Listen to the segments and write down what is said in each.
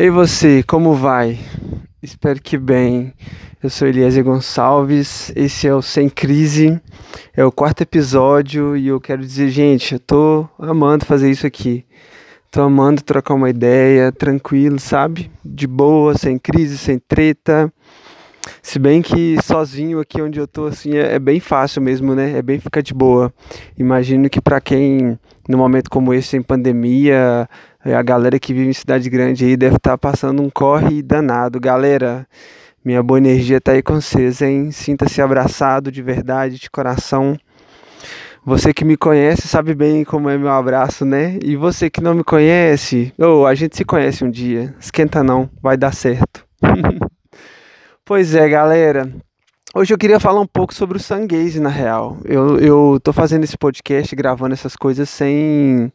Ei você, como vai? Espero que bem. Eu sou Eliezer Gonçalves, esse é o Sem Crise, é o quarto episódio e eu quero dizer, gente, eu tô amando fazer isso aqui. Tô amando trocar uma ideia, tranquilo, sabe? De boa, sem crise, sem treta. Se bem que sozinho aqui onde eu tô, assim, é, é bem fácil mesmo, né? É bem ficar de boa. Imagino que para quem, num momento como esse, sem pandemia, a galera que vive em cidade grande aí deve estar tá passando um corre danado. Galera, minha boa energia tá aí com vocês, hein? Sinta-se abraçado de verdade, de coração. Você que me conhece sabe bem como é meu abraço, né? E você que não me conhece, ou oh, a gente se conhece um dia. Esquenta não, vai dar certo. pois é, galera. Hoje eu queria falar um pouco sobre o Sangaze, na real. Eu, eu tô fazendo esse podcast, gravando essas coisas sem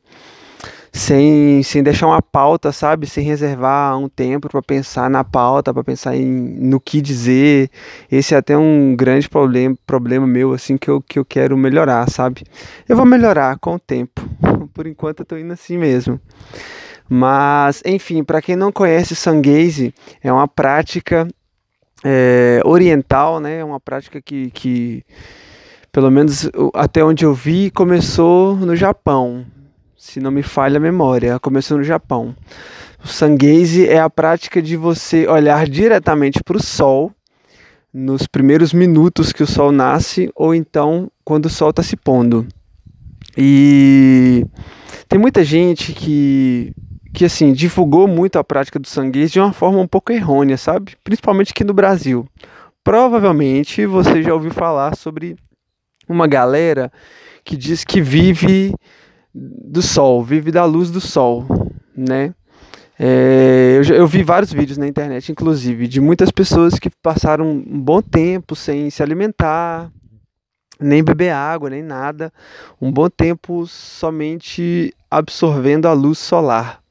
sem, sem deixar uma pauta, sabe? Sem reservar um tempo para pensar na pauta, para pensar em, no que dizer. Esse é até um grande problema, problema meu, assim, que eu, que eu quero melhorar, sabe? Eu vou melhorar com o tempo. Por enquanto eu tô indo assim mesmo. Mas, enfim, para quem não conhece Sangaze, é uma prática é, oriental, né? É uma prática que, que, pelo menos até onde eu vi, começou no Japão se não me falha a memória, começou no Japão. O sangaze é a prática de você olhar diretamente para o sol nos primeiros minutos que o sol nasce ou então quando o sol está se pondo. E tem muita gente que que assim divulgou muito a prática do sanguês de uma forma um pouco errônea, sabe? Principalmente aqui no Brasil. Provavelmente você já ouviu falar sobre uma galera que diz que vive do sol, vive da luz do sol, né? É, eu, eu, vi vários vídeos na internet, inclusive, de muitas pessoas que passaram um bom tempo sem se alimentar, nem beber água, nem nada, um bom tempo somente absorvendo a luz solar.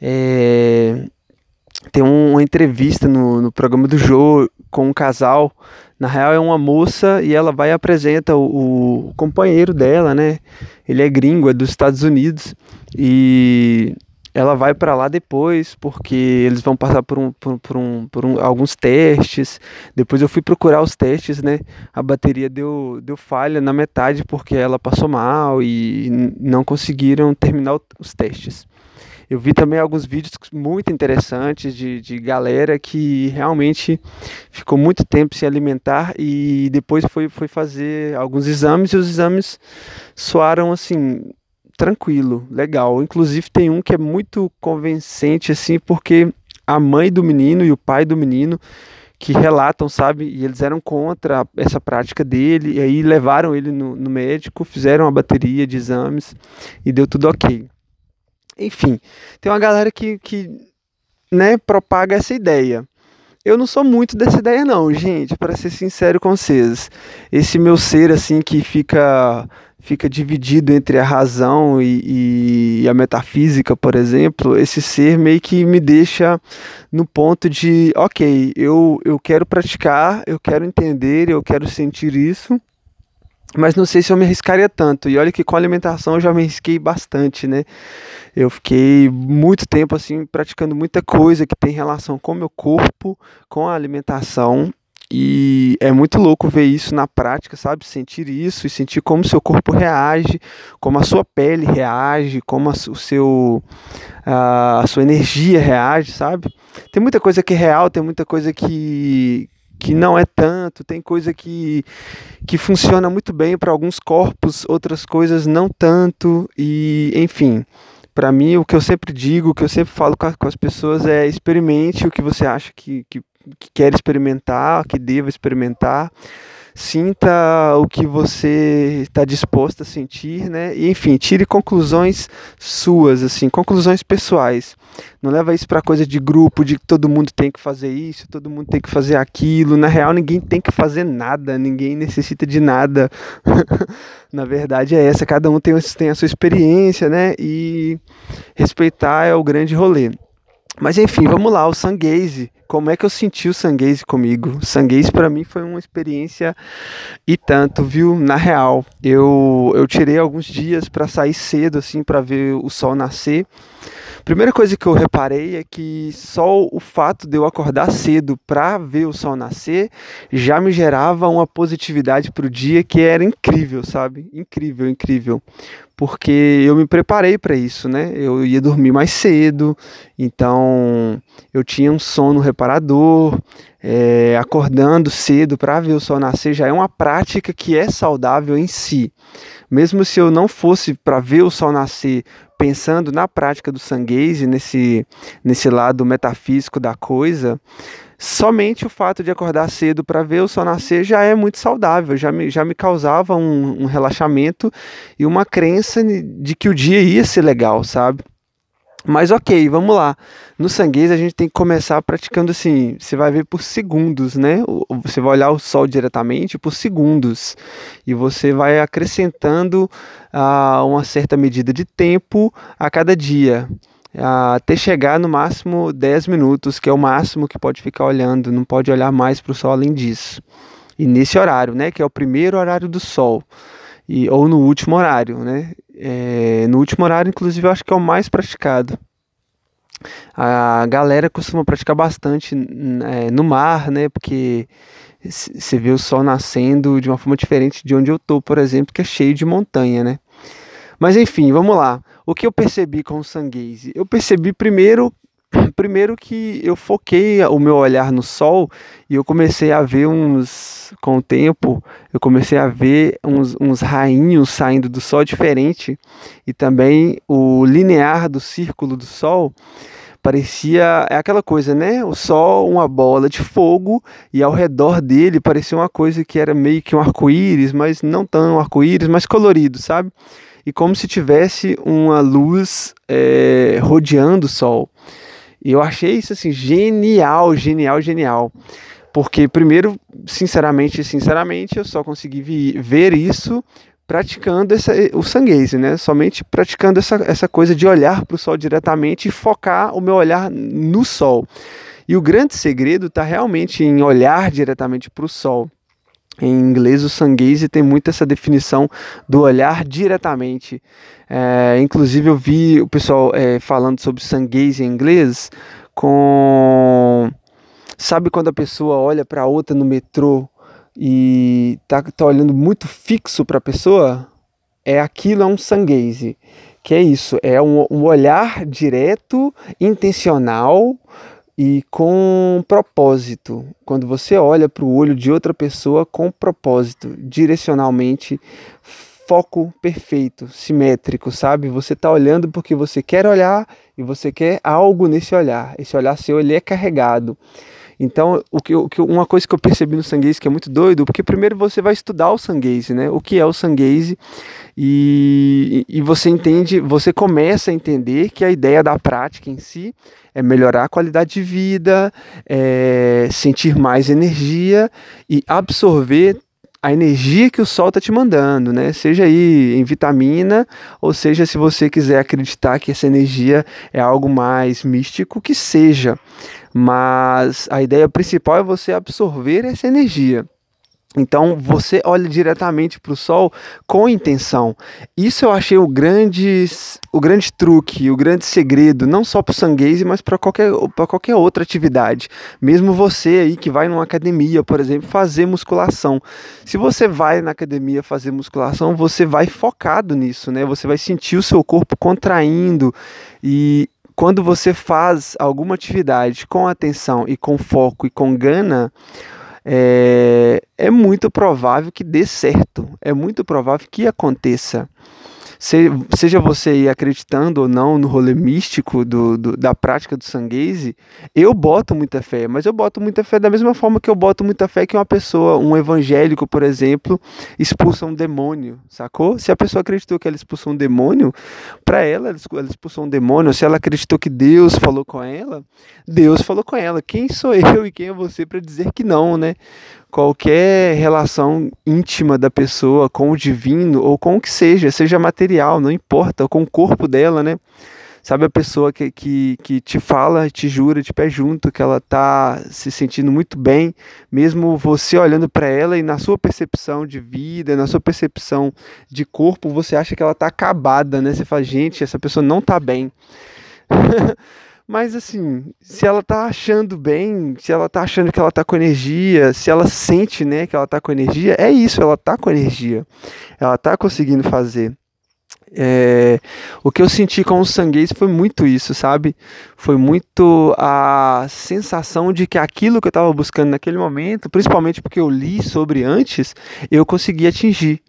É, tem uma entrevista no, no programa do Joe com um casal na real é uma moça e ela vai e apresenta o, o companheiro dela, né? Ele é gringo, é dos Estados Unidos e ela vai para lá depois porque eles vão passar por, um, por, por, um, por um, alguns testes. Depois eu fui procurar os testes, né? A bateria deu, deu falha na metade porque ela passou mal e não conseguiram terminar os testes. Eu vi também alguns vídeos muito interessantes de, de galera que realmente ficou muito tempo sem alimentar e depois foi, foi fazer alguns exames e os exames soaram assim tranquilo, legal. Inclusive tem um que é muito convincente assim, porque a mãe do menino e o pai do menino que relatam, sabe? E eles eram contra essa prática dele, e aí levaram ele no, no médico, fizeram a bateria de exames e deu tudo ok. Enfim, tem uma galera que, que né, propaga essa ideia. Eu não sou muito dessa ideia não, gente, para ser sincero com vocês. Esse meu ser assim que fica fica dividido entre a razão e, e, a metafísica, por exemplo, esse ser meio que me deixa no ponto de, ok, eu, eu quero praticar, eu quero entender, eu quero sentir isso, mas não sei se eu me arriscaria tanto. E olha que com a alimentação eu já me arrisquei bastante, né? Eu fiquei muito tempo assim praticando muita coisa que tem relação com o meu corpo, com a alimentação. E é muito louco ver isso na prática, sabe? Sentir isso e sentir como seu corpo reage, como a sua pele reage, como a, o seu, a, a sua energia reage, sabe? Tem muita coisa que é real, tem muita coisa que, que não é tanto, tem coisa que, que funciona muito bem para alguns corpos, outras coisas não tanto, e enfim. Para mim, o que eu sempre digo, o que eu sempre falo com, a, com as pessoas é experimente o que você acha que, que, que quer experimentar, que deva experimentar sinta o que você está disposto a sentir, né? E enfim, tire conclusões suas, assim, conclusões pessoais. Não leva isso para coisa de grupo, de que todo mundo tem que fazer isso, todo mundo tem que fazer aquilo. Na real, ninguém tem que fazer nada, ninguém necessita de nada. Na verdade é essa, cada um tem, tem a sua experiência, né? E respeitar é o grande rolê. Mas enfim, vamos lá, o Sangaze. Como é que eu senti o Sangaze comigo? O Sangaze para mim foi uma experiência e tanto, viu? Na real, eu, eu tirei alguns dias para sair cedo assim para ver o sol nascer, Primeira coisa que eu reparei é que só o fato de eu acordar cedo para ver o sol nascer já me gerava uma positividade para o dia que era incrível, sabe? Incrível, incrível. Porque eu me preparei para isso, né? Eu ia dormir mais cedo, então eu tinha um sono reparador, é, acordando cedo para ver o sol nascer já é uma prática que é saudável em si. Mesmo se eu não fosse para ver o sol nascer pensando na prática do sanguese, nesse, nesse lado metafísico da coisa, somente o fato de acordar cedo para ver o sol nascer já é muito saudável, já me, já me causava um, um relaxamento e uma crença de que o dia ia ser legal, sabe? Mas ok, vamos lá. No sanguês a gente tem que começar praticando assim, você vai ver por segundos, né? Você vai olhar o sol diretamente por segundos e você vai acrescentando uh, uma certa medida de tempo a cada dia. Uh, até chegar no máximo 10 minutos, que é o máximo que pode ficar olhando, não pode olhar mais para o sol além disso. E nesse horário, né, que é o primeiro horário do sol, e, ou no último horário, né? É, no último horário, inclusive, eu acho que é o mais praticado. A galera costuma praticar bastante é, no mar, né? Porque você vê o sol nascendo de uma forma diferente de onde eu tô, por exemplo, que é cheio de montanha, né? Mas enfim, vamos lá. O que eu percebi com o Sangaze? Eu percebi primeiro primeiro que eu foquei o meu olhar no sol e eu comecei a ver uns, com o tempo, eu comecei a ver uns, uns rainhos saindo do sol diferente e também o linear do círculo do sol parecia é aquela coisa, né? O sol, uma bola de fogo e ao redor dele parecia uma coisa que era meio que um arco-íris, mas não tão arco-íris, mas colorido, sabe? E como se tivesse uma luz é, rodeando o sol. E eu achei isso assim genial, genial, genial. Porque primeiro, sinceramente, sinceramente, eu só consegui ver isso praticando essa, o sanguese, né? Somente praticando essa, essa coisa de olhar para o sol diretamente e focar o meu olhar no sol. E o grande segredo está realmente em olhar diretamente para o sol. Em inglês, o sanguese tem muito essa definição do olhar diretamente. É, inclusive, eu vi o pessoal é, falando sobre sanguese em inglês com. Sabe quando a pessoa olha para outra no metrô e tá, tá olhando muito fixo para a pessoa? É aquilo, é um sanguese. Que é isso, é um, um olhar direto, intencional, e com propósito. Quando você olha para o olho de outra pessoa com propósito, direcionalmente, foco perfeito, simétrico, sabe? Você está olhando porque você quer olhar e você quer algo nesse olhar. Esse olhar seu ele é carregado. Então, o que, o que, uma coisa que eu percebi no sanguese que é muito doido, porque primeiro você vai estudar o sanguese, né? O que é o sanguese e, e você entende, você começa a entender que a ideia da prática em si é melhorar a qualidade de vida, é sentir mais energia e absorver a energia que o sol está te mandando, né? Seja aí em vitamina, ou seja, se você quiser acreditar que essa energia é algo mais místico, que seja. Mas a ideia principal é você absorver essa energia. Então você olha diretamente para o sol com intenção. Isso eu achei o grande, o grande truque, o grande segredo, não só para o sanguese, mas para qualquer, qualquer outra atividade. Mesmo você aí que vai numa academia, por exemplo, fazer musculação. Se você vai na academia fazer musculação, você vai focado nisso, né? Você vai sentir o seu corpo contraindo e quando você faz alguma atividade com atenção e com foco e com gana, é, é muito provável que dê certo, é muito provável que aconteça seja você acreditando ou não no rolê místico do, do, da prática do sanguese, eu boto muita fé, mas eu boto muita fé da mesma forma que eu boto muita fé que uma pessoa, um evangélico, por exemplo, expulsa um demônio, sacou? Se a pessoa acreditou que ela expulsou um demônio, para ela, ela expulsou um demônio, se ela acreditou que Deus falou com ela, Deus falou com ela. Quem sou eu e quem é você para dizer que não, né? Qualquer relação íntima da pessoa com o divino ou com o que seja, seja material, não importa, com o corpo dela, né? Sabe a pessoa que, que, que te fala, te jura de pé junto que ela tá se sentindo muito bem, mesmo você olhando para ela e na sua percepção de vida, na sua percepção de corpo, você acha que ela tá acabada, né? Você fala, gente, essa pessoa não tá bem. Mas assim, se ela tá achando bem, se ela tá achando que ela tá com energia, se ela sente, né, que ela tá com energia, é isso, ela tá com energia. Ela tá conseguindo fazer. É, o que eu senti com o sanguês foi muito isso, sabe? Foi muito a sensação de que aquilo que eu estava buscando naquele momento, principalmente porque eu li sobre antes, eu consegui atingir.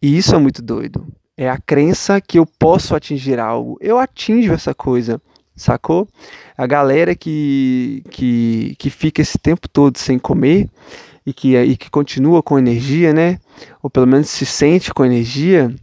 E isso é muito doido. É a crença que eu posso atingir algo. Eu atingo essa coisa sacou? A galera que, que, que fica esse tempo todo sem comer e que, e que continua com energia, né? Ou pelo menos se sente com energia,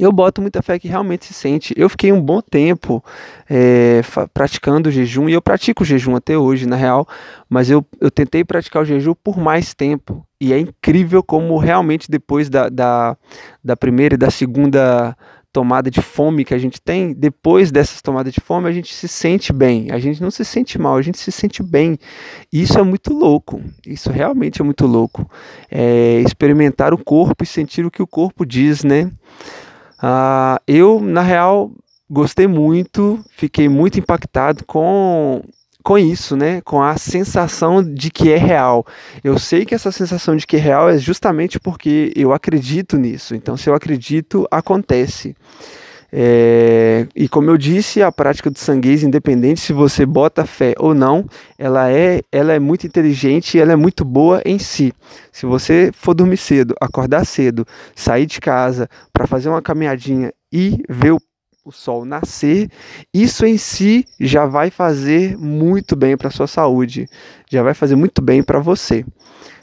eu boto muita fé que realmente se sente. Eu fiquei um bom tempo é, praticando jejum, e eu pratico jejum até hoje, na real, mas eu, eu tentei praticar o jejum por mais tempo. E é incrível como realmente depois da, da, da primeira e da segunda tomada de fome que a gente tem, depois dessas tomadas de fome, a gente se sente bem. A gente não se sente mal, a gente se sente bem. E isso é muito louco. Isso realmente é muito louco. É experimentar o corpo e sentir o que o corpo diz, né? Ah, eu, na real, gostei muito, fiquei muito impactado com com isso, né? Com a sensação de que é real. Eu sei que essa sensação de que é real é justamente porque eu acredito nisso. Então, se eu acredito, acontece. É, e como eu disse, a prática do sanguês, independente se você bota fé ou não, ela é, ela é muito inteligente e ela é muito boa em si. Se você for dormir cedo, acordar cedo, sair de casa para fazer uma caminhadinha e ver o o sol nascer, isso em si já vai fazer muito bem para sua saúde, já vai fazer muito bem para você.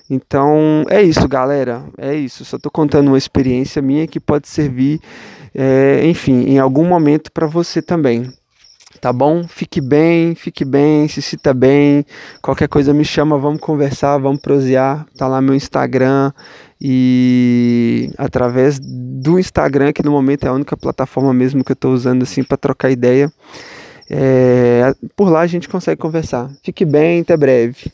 Então é isso, galera. É isso. Só estou contando uma experiência minha que pode servir, é, enfim, em algum momento para você também. Tá bom? Fique bem, fique bem, se cita bem. Qualquer coisa me chama, vamos conversar, vamos prosear. Tá lá meu Instagram e através do Instagram, que no momento é a única plataforma mesmo que eu estou usando assim para trocar ideia. É, por lá a gente consegue conversar. Fique bem, até breve.